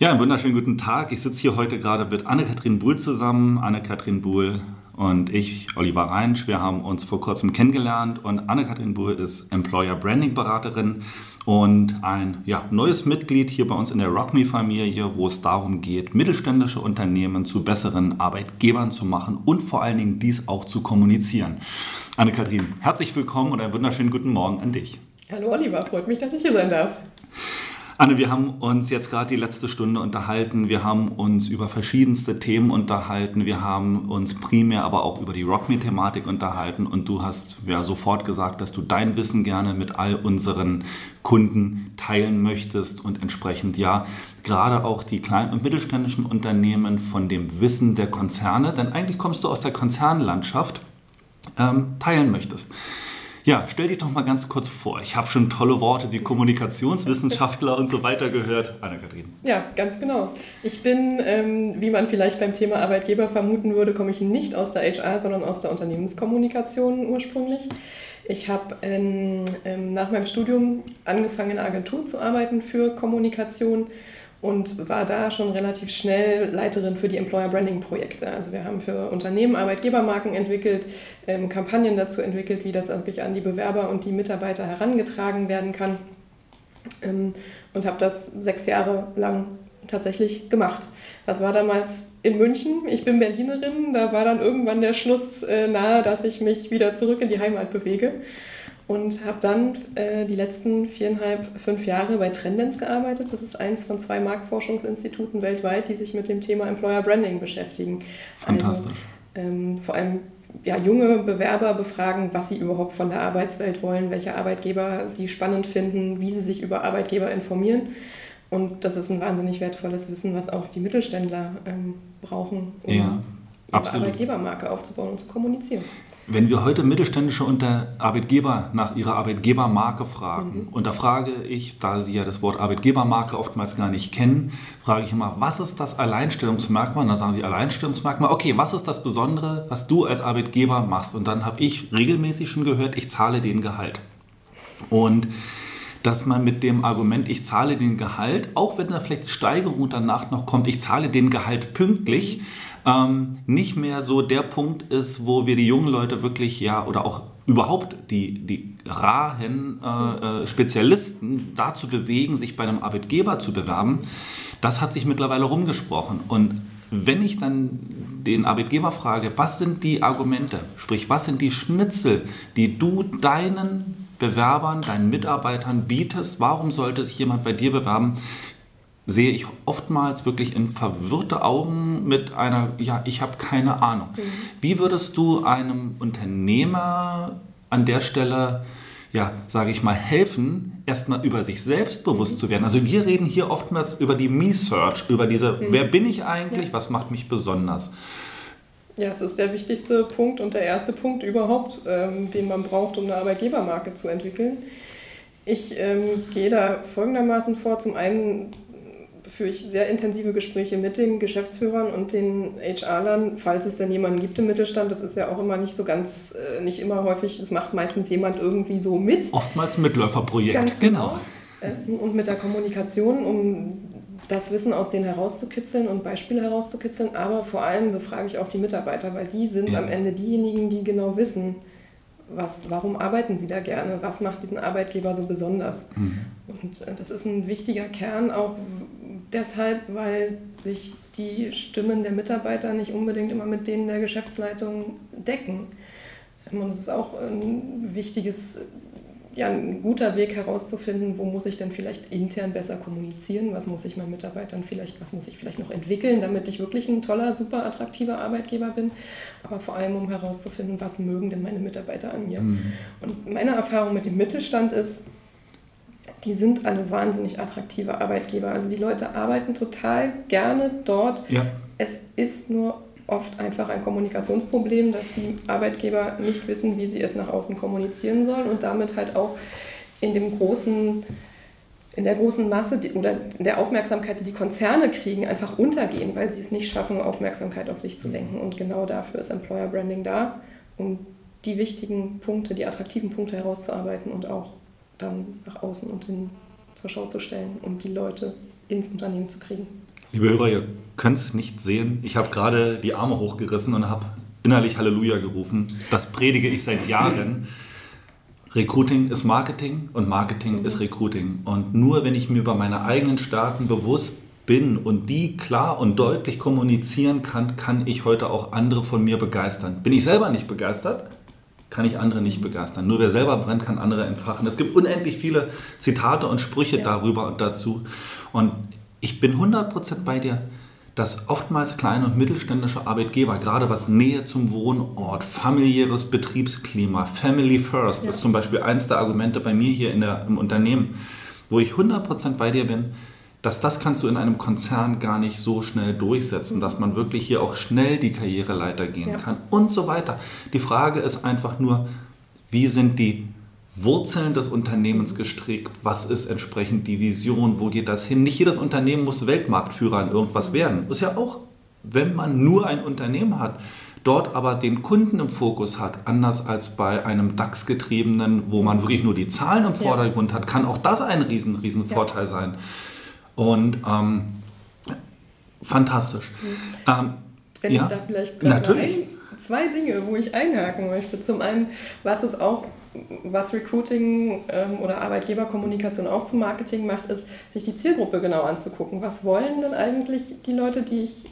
Ja, einen wunderschönen guten Tag. Ich sitze hier heute gerade mit Anne-Kathrin Buhl zusammen. Anne-Kathrin Buhl und ich, Oliver Reinsch, wir haben uns vor kurzem kennengelernt und Anne-Kathrin Buhl ist Employer Branding Beraterin und ein ja, neues Mitglied hier bei uns in der RockMe-Familie, wo es darum geht, mittelständische Unternehmen zu besseren Arbeitgebern zu machen und vor allen Dingen dies auch zu kommunizieren. Anne-Kathrin, herzlich willkommen und einen wunderschönen guten Morgen an dich. Hallo Oliver, freut mich, dass ich hier sein darf. Anne, wir haben uns jetzt gerade die letzte Stunde unterhalten. Wir haben uns über verschiedenste Themen unterhalten. Wir haben uns primär aber auch über die Rockme-Thematik unterhalten. Und du hast ja sofort gesagt, dass du dein Wissen gerne mit all unseren Kunden teilen möchtest und entsprechend ja gerade auch die kleinen und mittelständischen Unternehmen von dem Wissen der Konzerne, denn eigentlich kommst du aus der Konzernlandschaft, ähm, teilen möchtest. Ja, stell dich doch mal ganz kurz vor. Ich habe schon tolle Worte wie Kommunikationswissenschaftler und so weiter gehört. Anna-Kathrin. Ja, ganz genau. Ich bin, ähm, wie man vielleicht beim Thema Arbeitgeber vermuten würde, komme ich nicht aus der HR, sondern aus der Unternehmenskommunikation ursprünglich. Ich habe ähm, ähm, nach meinem Studium angefangen, in einer Agentur zu arbeiten für Kommunikation und war da schon relativ schnell Leiterin für die Employer Branding Projekte. Also wir haben für Unternehmen Arbeitgebermarken entwickelt, ähm, Kampagnen dazu entwickelt, wie das wirklich an die Bewerber und die Mitarbeiter herangetragen werden kann ähm, und habe das sechs Jahre lang tatsächlich gemacht. Das war damals in München. Ich bin Berlinerin. Da war dann irgendwann der Schluss äh, nahe, dass ich mich wieder zurück in die Heimat bewege und habe dann äh, die letzten viereinhalb, fünf Jahre bei Trendens gearbeitet. Das ist eins von zwei Marktforschungsinstituten weltweit, die sich mit dem Thema Employer Branding beschäftigen. Fantastisch. Also, ähm, vor allem ja, junge Bewerber befragen, was sie überhaupt von der Arbeitswelt wollen, welche Arbeitgeber sie spannend finden, wie sie sich über Arbeitgeber informieren. Und das ist ein wahnsinnig wertvolles Wissen, was auch die Mittelständler ähm, brauchen, um ja, ihre Arbeitgebermarke aufzubauen und zu kommunizieren. Wenn wir heute mittelständische Arbeitgeber nach ihrer Arbeitgebermarke fragen, mhm. und da frage ich, da Sie ja das Wort Arbeitgebermarke oftmals gar nicht kennen, frage ich immer, was ist das Alleinstellungsmerkmal? Und dann sagen Sie Alleinstellungsmerkmal. Okay, was ist das Besondere, was du als Arbeitgeber machst? Und dann habe ich regelmäßig schon gehört, ich zahle den Gehalt. Und dass man mit dem Argument, ich zahle den Gehalt, auch wenn da vielleicht die Steigerung danach noch kommt, ich zahle den Gehalt pünktlich, ähm, nicht mehr so der Punkt ist, wo wir die jungen Leute wirklich, ja, oder auch überhaupt die, die rahen äh, äh, Spezialisten dazu bewegen, sich bei einem Arbeitgeber zu bewerben, das hat sich mittlerweile rumgesprochen. Und wenn ich dann den Arbeitgeber frage, was sind die Argumente, sprich, was sind die Schnitzel, die du deinen Bewerbern, deinen Mitarbeitern bietest, warum sollte sich jemand bei dir bewerben, sehe ich oftmals wirklich in verwirrte Augen mit einer, ja, ich habe keine Ahnung. Mhm. Wie würdest du einem Unternehmer an der Stelle, ja, sage ich mal, helfen, erstmal über sich selbst bewusst mhm. zu werden? Also wir reden hier oftmals über die Me-Search, über diese, mhm. wer bin ich eigentlich, ja. was macht mich besonders? Ja, es ist der wichtigste Punkt und der erste Punkt überhaupt, ähm, den man braucht, um eine Arbeitgebermarke zu entwickeln. Ich ähm, gehe da folgendermaßen vor. Zum einen führe ich sehr intensive Gespräche mit den Geschäftsführern und den HR-Lern, falls es denn jemanden gibt im Mittelstand. Das ist ja auch immer nicht so ganz, äh, nicht immer häufig, das macht meistens jemand irgendwie so mit. Oftmals ein Mitläuferprojekt, ganz genau. genau. Und mit der Kommunikation, um das Wissen aus denen herauszukitzeln und Beispiele herauszukitzeln, aber vor allem befrage ich auch die Mitarbeiter, weil die sind ja. am Ende diejenigen, die genau wissen, was, warum arbeiten sie da gerne, was macht diesen Arbeitgeber so besonders. Mhm. Und äh, das ist ein wichtiger Kern, auch deshalb, weil sich die Stimmen der Mitarbeiter nicht unbedingt immer mit denen der Geschäftsleitung decken. Ähm, und es ist auch ein wichtiges, ja, ein guter Weg herauszufinden, wo muss ich denn vielleicht intern besser kommunizieren, was muss ich meinen Mitarbeitern vielleicht, was muss ich vielleicht noch entwickeln, damit ich wirklich ein toller, super attraktiver Arbeitgeber bin, aber vor allem um herauszufinden, was mögen denn meine Mitarbeiter an mir. Mhm. Und meine Erfahrung mit dem Mittelstand ist, die sind alle wahnsinnig attraktive Arbeitgeber. Also die Leute arbeiten total gerne dort. Ja. Es ist nur oft einfach ein Kommunikationsproblem, dass die Arbeitgeber nicht wissen, wie sie es nach außen kommunizieren sollen und damit halt auch in dem großen in der großen Masse oder in der Aufmerksamkeit, die die Konzerne kriegen, einfach untergehen, weil sie es nicht schaffen, Aufmerksamkeit auf sich zu lenken. Und genau dafür ist Employer Branding da, um die wichtigen Punkte, die attraktiven Punkte herauszuarbeiten und auch dann nach außen und in, zur Schau zu stellen und die Leute ins Unternehmen zu kriegen. Liebe Hörer, ihr könnt es nicht sehen. Ich habe gerade die Arme hochgerissen und habe innerlich Halleluja gerufen. Das predige ich seit Jahren. Recruiting ist Marketing und Marketing mhm. ist Recruiting. Und nur wenn ich mir über meine eigenen Stärken bewusst bin und die klar und deutlich kommunizieren kann, kann ich heute auch andere von mir begeistern. Bin ich selber nicht begeistert, kann ich andere nicht begeistern. Nur wer selber brennt, kann andere entfachen. Es gibt unendlich viele Zitate und Sprüche ja. darüber und dazu. Und ich bin 100% bei dir, dass oftmals kleine und mittelständische Arbeitgeber, gerade was Nähe zum Wohnort, familiäres Betriebsklima, Family First, ja. ist zum Beispiel eins der Argumente bei mir hier in der, im Unternehmen, wo ich 100% bei dir bin, dass das kannst du in einem Konzern gar nicht so schnell durchsetzen, dass man wirklich hier auch schnell die Karriereleiter gehen ja. kann und so weiter. Die Frage ist einfach nur, wie sind die Wurzeln des Unternehmens gestrickt? Was ist entsprechend die Vision? Wo geht das hin? Nicht jedes Unternehmen muss Weltmarktführer in irgendwas werden. Ist ja auch, wenn man nur ein Unternehmen hat, dort aber den Kunden im Fokus hat, anders als bei einem DAX-getriebenen, wo man wirklich nur die Zahlen im Vordergrund ja. hat, kann auch das ein riesen, riesen ja. Vorteil sein. Und ähm, fantastisch. Mhm. Ähm, Wenn ja, ich da vielleicht natürlich. Ein, zwei Dinge, wo ich einhaken möchte. Zum einen, was es auch was Recruiting ähm, oder Arbeitgeberkommunikation auch zum Marketing macht, ist, sich die Zielgruppe genau anzugucken. Was wollen denn eigentlich die Leute, die ich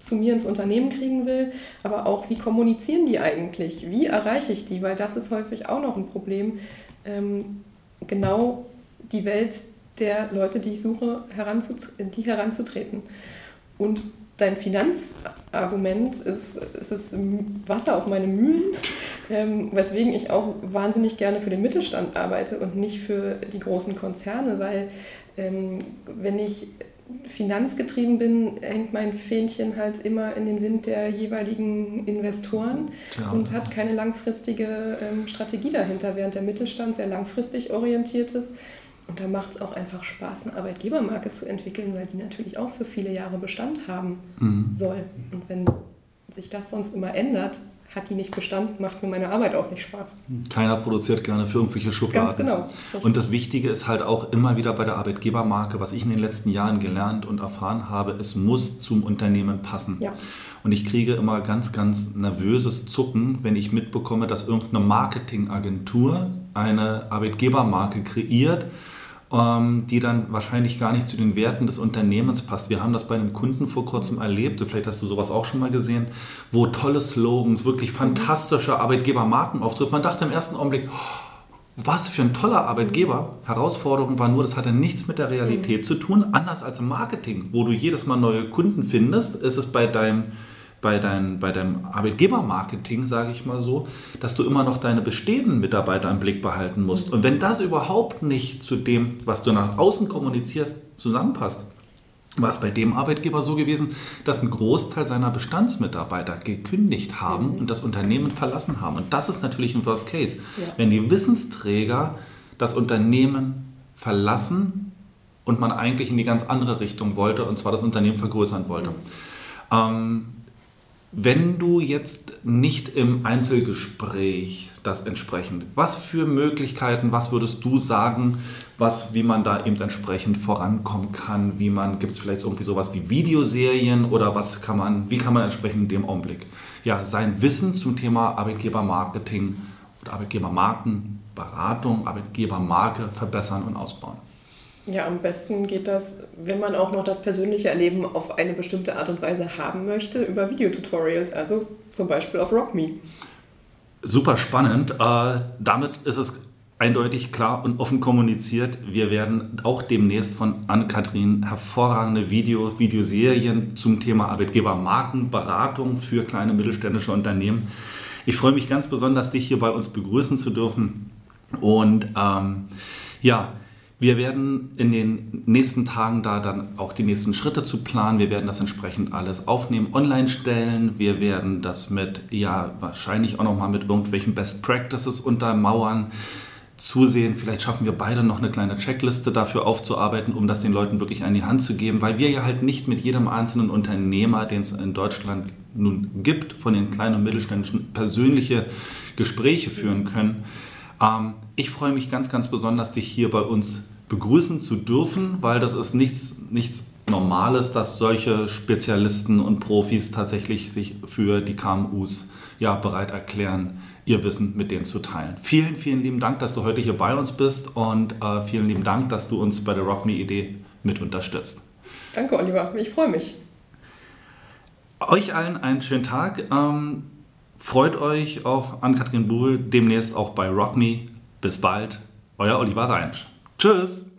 zu mir ins Unternehmen kriegen will, aber auch, wie kommunizieren die eigentlich? Wie erreiche ich die? Weil das ist häufig auch noch ein Problem, ähm, genau die Welt der Leute, die ich suche, heranzut die heranzutreten. Und dein Finanzargument ist, ist es Wasser auf meine Mühlen, ähm, weswegen ich auch wahnsinnig gerne für den Mittelstand arbeite und nicht für die großen Konzerne, weil ähm, wenn ich finanzgetrieben bin, hängt mein Fähnchen halt immer in den Wind der jeweiligen Investoren ja. und hat keine langfristige ähm, Strategie dahinter, während der Mittelstand sehr langfristig orientiert ist und da macht es auch einfach Spaß, eine Arbeitgebermarke zu entwickeln, weil die natürlich auch für viele Jahre Bestand haben mhm. soll. Und wenn sich das sonst immer ändert, hat die nicht Bestand, macht mir meine Arbeit auch nicht Spaß. Keiner produziert gerne für irgendwelche Schubladen. Ganz genau. Richtig. Und das Wichtige ist halt auch immer wieder bei der Arbeitgebermarke, was ich in den letzten Jahren gelernt und erfahren habe, es muss zum Unternehmen passen. Ja. Und ich kriege immer ganz, ganz nervöses Zucken, wenn ich mitbekomme, dass irgendeine Marketingagentur eine Arbeitgebermarke kreiert ähm, die dann wahrscheinlich gar nicht zu den Werten des Unternehmens passt. Wir haben das bei einem Kunden vor kurzem erlebt, vielleicht hast du sowas auch schon mal gesehen, wo tolle Slogans, wirklich fantastische Arbeitgebermarkenauftritt. Man dachte im ersten Augenblick, was für ein toller Arbeitgeber. Herausforderung war nur, das hatte nichts mit der Realität zu tun. Anders als im Marketing, wo du jedes Mal neue Kunden findest, ist es bei deinem bei, dein, bei deinem Arbeitgebermarketing, sage ich mal so, dass du immer noch deine bestehenden Mitarbeiter im Blick behalten musst. Und wenn das überhaupt nicht zu dem, was du nach außen kommunizierst, zusammenpasst, war es bei dem Arbeitgeber so gewesen, dass ein Großteil seiner Bestandsmitarbeiter gekündigt haben mhm. und das Unternehmen verlassen haben. Und das ist natürlich ein Worst Case. Ja. Wenn die Wissensträger das Unternehmen verlassen und man eigentlich in die ganz andere Richtung wollte, und zwar das Unternehmen vergrößern wollte. Mhm. Ähm, wenn du jetzt nicht im Einzelgespräch das entsprechend, was für Möglichkeiten, was würdest du sagen, was, wie man da eben entsprechend vorankommen kann, wie man, gibt es vielleicht irgendwie sowas wie Videoserien oder was kann man, wie kann man entsprechend in dem Augenblick ja, sein Wissen zum Thema Arbeitgebermarketing oder Arbeitgebermarkenberatung, Arbeitgebermarke verbessern und ausbauen? Ja, am besten geht das, wenn man auch noch das persönliche Erleben auf eine bestimmte Art und Weise haben möchte, über Videotutorials, also zum Beispiel auf RockMe. Super spannend. Äh, damit ist es eindeutig klar und offen kommuniziert. Wir werden auch demnächst von Ann-Kathrin hervorragende Video, Videoserien zum Thema Arbeitgebermarkenberatung für kleine mittelständische Unternehmen. Ich freue mich ganz besonders, dich hier bei uns begrüßen zu dürfen. Und ähm, ja, wir werden in den nächsten Tagen da dann auch die nächsten Schritte zu planen. Wir werden das entsprechend alles aufnehmen, online stellen. Wir werden das mit, ja, wahrscheinlich auch nochmal mit irgendwelchen Best Practices untermauern. Zusehen, vielleicht schaffen wir beide noch eine kleine Checkliste dafür aufzuarbeiten, um das den Leuten wirklich an die Hand zu geben, weil wir ja halt nicht mit jedem einzelnen Unternehmer, den es in Deutschland nun gibt, von den kleinen und mittelständischen, persönliche Gespräche führen können. Ähm, ich freue mich ganz, ganz besonders, dich hier bei uns begrüßen zu dürfen, weil das ist nichts, nichts normal ist, dass solche Spezialisten und Profis tatsächlich sich für die KMUs ja, bereit erklären, ihr Wissen mit denen zu teilen. Vielen, vielen lieben Dank, dass du heute hier bei uns bist und äh, vielen lieben Dank, dass du uns bei der Rock Me Idee mit unterstützt. Danke, Oliver. Ich freue mich. Euch allen einen schönen Tag. Ähm, freut euch auf Ann-Kathrin Buhl demnächst auch bei Rock Me. Bis bald. Euer Oliver Reinsch. Tschüss.